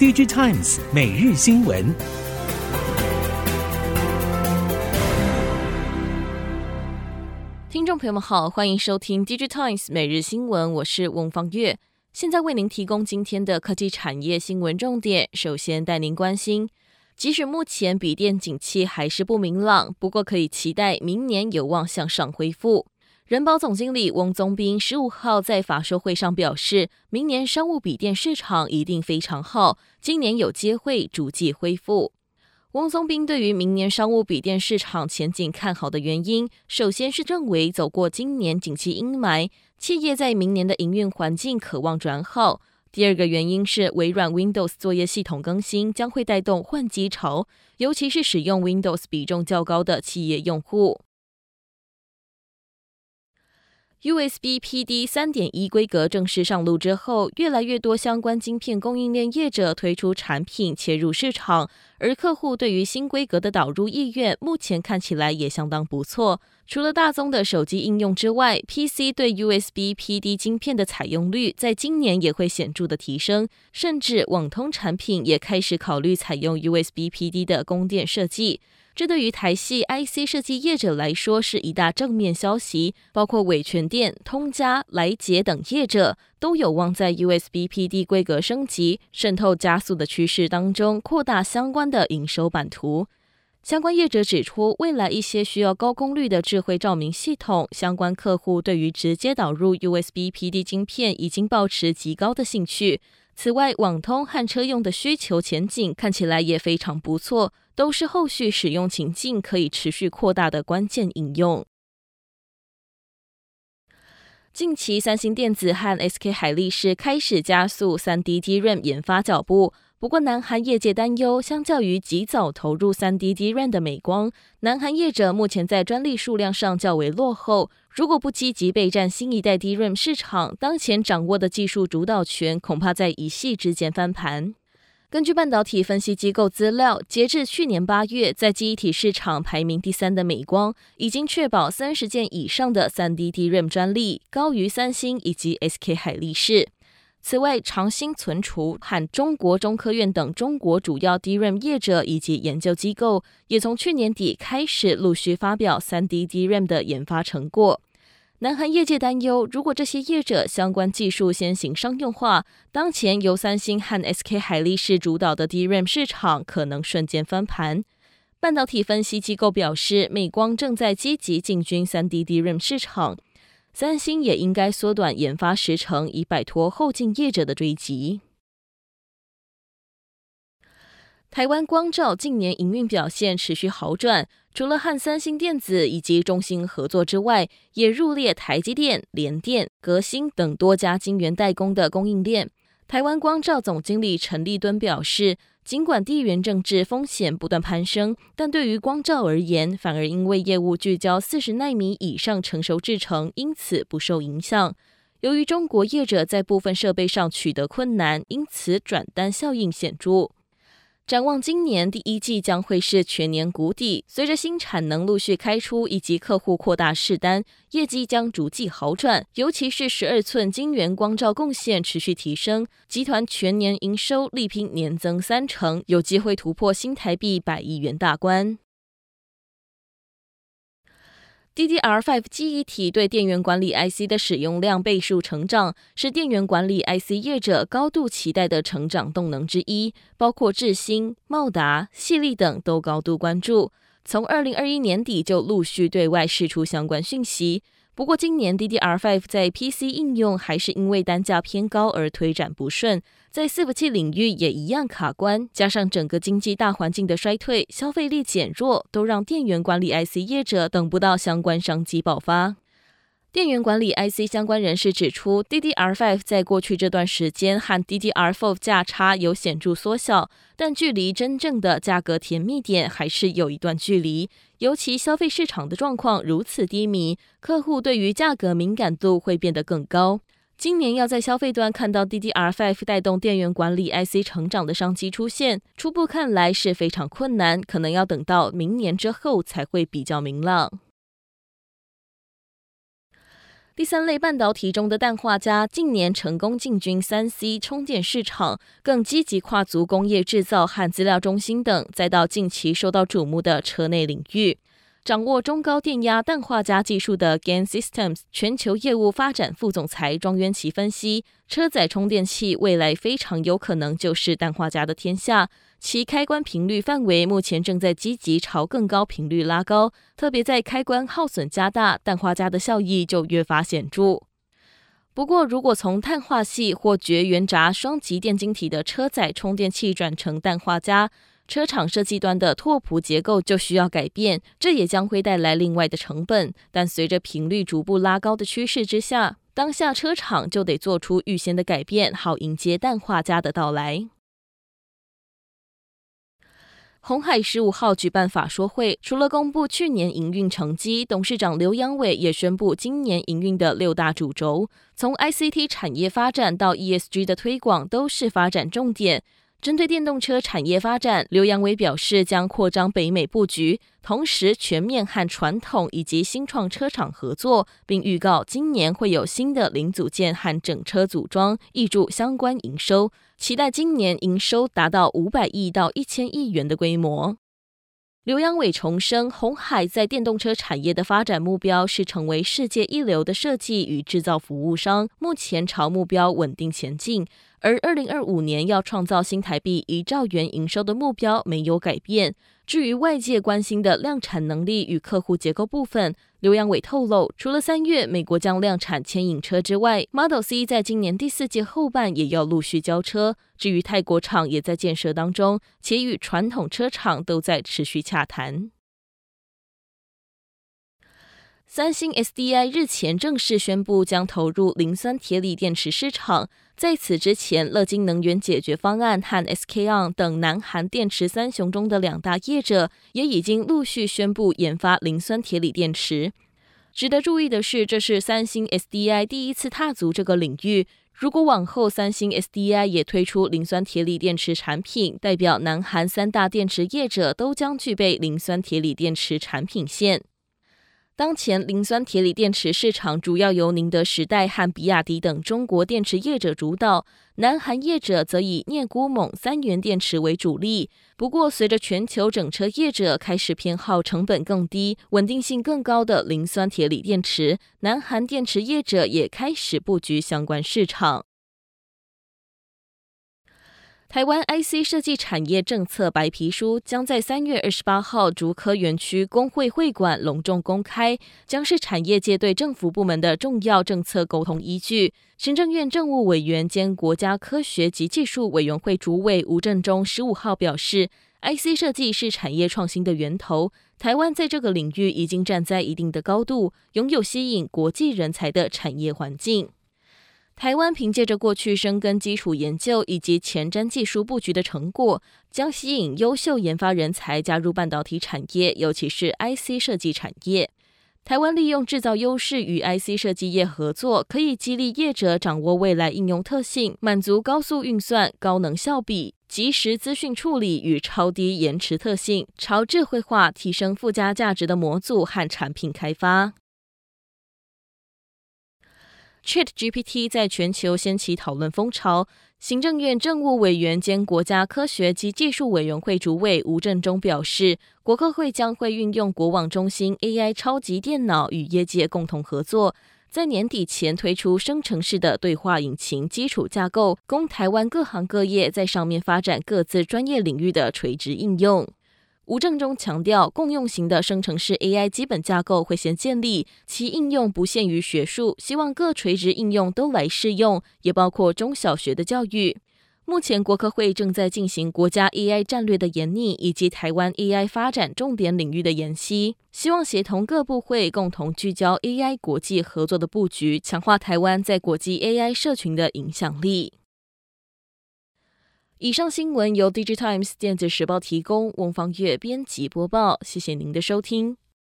DigiTimes 每日新闻。听众朋友们好，欢迎收听 DigiTimes 每日新闻，我是翁方月，现在为您提供今天的科技产业新闻重点。首先带您关心，即使目前笔电景气还是不明朗，不过可以期待明年有望向上恢复。人保总经理翁宗斌十五号在法说会上表示，明年商务笔电市场一定非常好，今年有机会逐季恢复。翁宗斌对于明年商务笔电市场前景看好的原因，首先是认为走过今年景气阴霾，企业在明年的营运环境可望转好。第二个原因是微软 Windows 作业系统更新将会带动换机潮，尤其是使用 Windows 比重较高的企业用户。USB PD 三点一规格正式上路之后，越来越多相关晶片供应链业者推出产品切入市场，而客户对于新规格的导入意愿，目前看起来也相当不错。除了大宗的手机应用之外，PC 对 USB PD 晶片的采用率在今年也会显著的提升，甚至网通产品也开始考虑采用 USB PD 的供电设计。这对于台系 IC 设计业者来说是一大正面消息，包括伟诠电、通家、来捷等业者都有望在 USB PD 规格升级、渗透加速的趋势当中扩大相关的营收版图。相关业者指出，未来一些需要高功率的智慧照明系统，相关客户对于直接导入 USB PD 晶片已经抱持极高的兴趣。此外，网通和车用的需求前景看起来也非常不错，都是后续使用情境可以持续扩大的关键应用。近期，三星电子和 SK 海力士开始加速 3D DRAM 研发脚步。不过，南韩业界担忧，相较于及早投入 3D DRAM 的美光，南韩业者目前在专利数量上较为落后。如果不积极备战新一代 DRAM 市场，当前掌握的技术主导权恐怕在一夕之间翻盘。根据半导体分析机构资料，截至去年八月，在记忆体市场排名第三的美光，已经确保三十件以上的 3D DRAM 专利，高于三星以及 SK 海力士。此外，长兴存储和中国中科院等中国主要 DRAM 业者以及研究机构，也从去年底开始陆续发表 3D DRAM 的研发成果。南韩业界担忧，如果这些业者相关技术先行商用化，当前由三星和 SK 海力士主导的 DRAM 市场可能瞬间翻盘。半导体分析机构表示，美光正在积极进军 3D DRAM 市场。三星也应该缩短研发时程，以摆脱后进业者的追击。台湾光罩近年营运表现持续好转，除了和三星电子以及中芯合作之外，也入列台积电、联电、革新等多家晶圆代工的供应链。台湾光罩总经理陈立敦表示，尽管地缘政治风险不断攀升，但对于光照而言，反而因为业务聚焦四十纳米以上成熟制程，因此不受影响。由于中国业者在部分设备上取得困难，因此转单效应显著。展望今年第一季将会是全年谷底，随着新产能陆续开出以及客户扩大试单，业绩将逐季好转。尤其是十二寸晶圆光照贡献持续提升，集团全年营收力拼年增三成，有机会突破新台币百亿元大关。DDR5 记忆体对电源管理 IC 的使用量倍数成长，是电源管理 IC 业者高度期待的成长动能之一。包括智新、茂达、细力等都高度关注，从二零二一年底就陆续对外释出相关讯息。不过，今年 DDR5 在 PC 应用还是因为单价偏高而推展不顺，在伺服器领域也一样卡关，加上整个经济大环境的衰退、消费力减弱，都让电源管理 IC 业者等不到相关商机爆发。电源管理 IC 相关人士指出，DDR5 在过去这段时间和 DDR4 价差有显著缩小，但距离真正的价格甜蜜点还是有一段距离。尤其消费市场的状况如此低迷，客户对于价格敏感度会变得更高。今年要在消费端看到 DDR5 带动电源管理 IC 成长的商机出现，初步看来是非常困难，可能要等到明年之后才会比较明朗。第三类半导体中的氮化镓近年成功进军三 C 充电市场，更积极跨足工业制造和资料中心等，再到近期受到瞩目的车内领域。掌握中高电压氮化镓技术的 Gain Systems 全球业务发展副总裁庄渊琪分析，车载充电器未来非常有可能就是氮化镓的天下。其开关频率范围目前正在积极朝更高频率拉高，特别在开关耗损加大，氮化镓的效益就越发显著。不过，如果从碳化系或绝缘闸双极电晶体的车载充电器转成氮化镓，车厂设计端的拓扑结构就需要改变，这也将会带来另外的成本。但随着频率逐步拉高的趋势之下，当下车厂就得做出预先的改变，好迎接氮化镓的到来。鸿海十五号举办法说会，除了公布去年营运成绩，董事长刘扬伟也宣布今年营运的六大主轴，从 ICT 产业发展到 ESG 的推广，都是发展重点。针对电动车产业发展，刘扬伟表示将扩张北美布局，同时全面和传统以及新创车厂合作，并预告今年会有新的零组件和整车组装挹注相关营收，期待今年营收达到五百亿到一千亿元的规模。刘扬伟重申，鸿海在电动车产业的发展目标是成为世界一流的设计与制造服务商，目前朝目标稳定前进。而二零二五年要创造新台币一兆元营收的目标没有改变。至于外界关心的量产能力与客户结构部分，刘扬伟透露，除了三月美国将量产牵引车之外，Model C 在今年第四季后半也要陆续交车。至于泰国厂也在建设当中，且与传统车厂都在持续洽谈。三星 SDI 日前正式宣布将投入磷酸铁锂电池市场。在此之前，乐金能源解决方案和 SK On 等南韩电池三雄中的两大业者也已经陆续宣布研发磷酸铁锂电池。值得注意的是，这是三星 SDI 第一次踏足这个领域。如果往后三星 SDI 也推出磷酸铁锂电池产品，代表南韩三大电池业者都将具备磷酸铁锂电池产品线。当前磷酸铁锂电池市场主要由宁德时代和比亚迪等中国电池业者主导，南韩业者则以镍钴锰三元电池为主力。不过，随着全球整车业者开始偏好成本更低、稳定性更高的磷酸铁锂电池，南韩电池业者也开始布局相关市场。台湾 IC 设计产业政策白皮书将在三月二十八号竹科园区工会会馆隆重公开，将是产业界对政府部门的重要政策沟通依据。行政院政务委员兼国家科学及技术委员会主委吴政忠十五号表示，IC 设计是产业创新的源头，台湾在这个领域已经站在一定的高度，拥有吸引国际人才的产业环境。台湾凭借着过去深耕基础研究以及前瞻技术布局的成果，将吸引优秀研发人才加入半导体产业，尤其是 IC 设计产业。台湾利用制造优势与 IC 设计业合作，可以激励业者掌握未来应用特性，满足高速运算、高能效比、即时资讯处理与超低延迟特性，朝智慧化提升附加价值的模组和产品开发。ChatGPT 在全球掀起讨论风潮。行政院政务委员兼国家科学及技术委员会主委吴政忠表示，国科会将会运用国网中心 AI 超级电脑与业界共同合作，在年底前推出生成式的对话引擎基础架构，供台湾各行各业在上面发展各自专业领域的垂直应用。吴政忠强调，共用型的生成式 AI 基本架构会先建立，其应用不限于学术，希望各垂直应用都来试用，也包括中小学的教育。目前国科会正在进行国家 AI 战略的研拟，以及台湾 AI 发展重点领域的研析，希望协同各部会共同聚焦 AI 国际合作的布局，强化台湾在国际 AI 社群的影响力。以上新闻由 DigiTimes 电子时报提供，翁方月编辑播报。谢谢您的收听。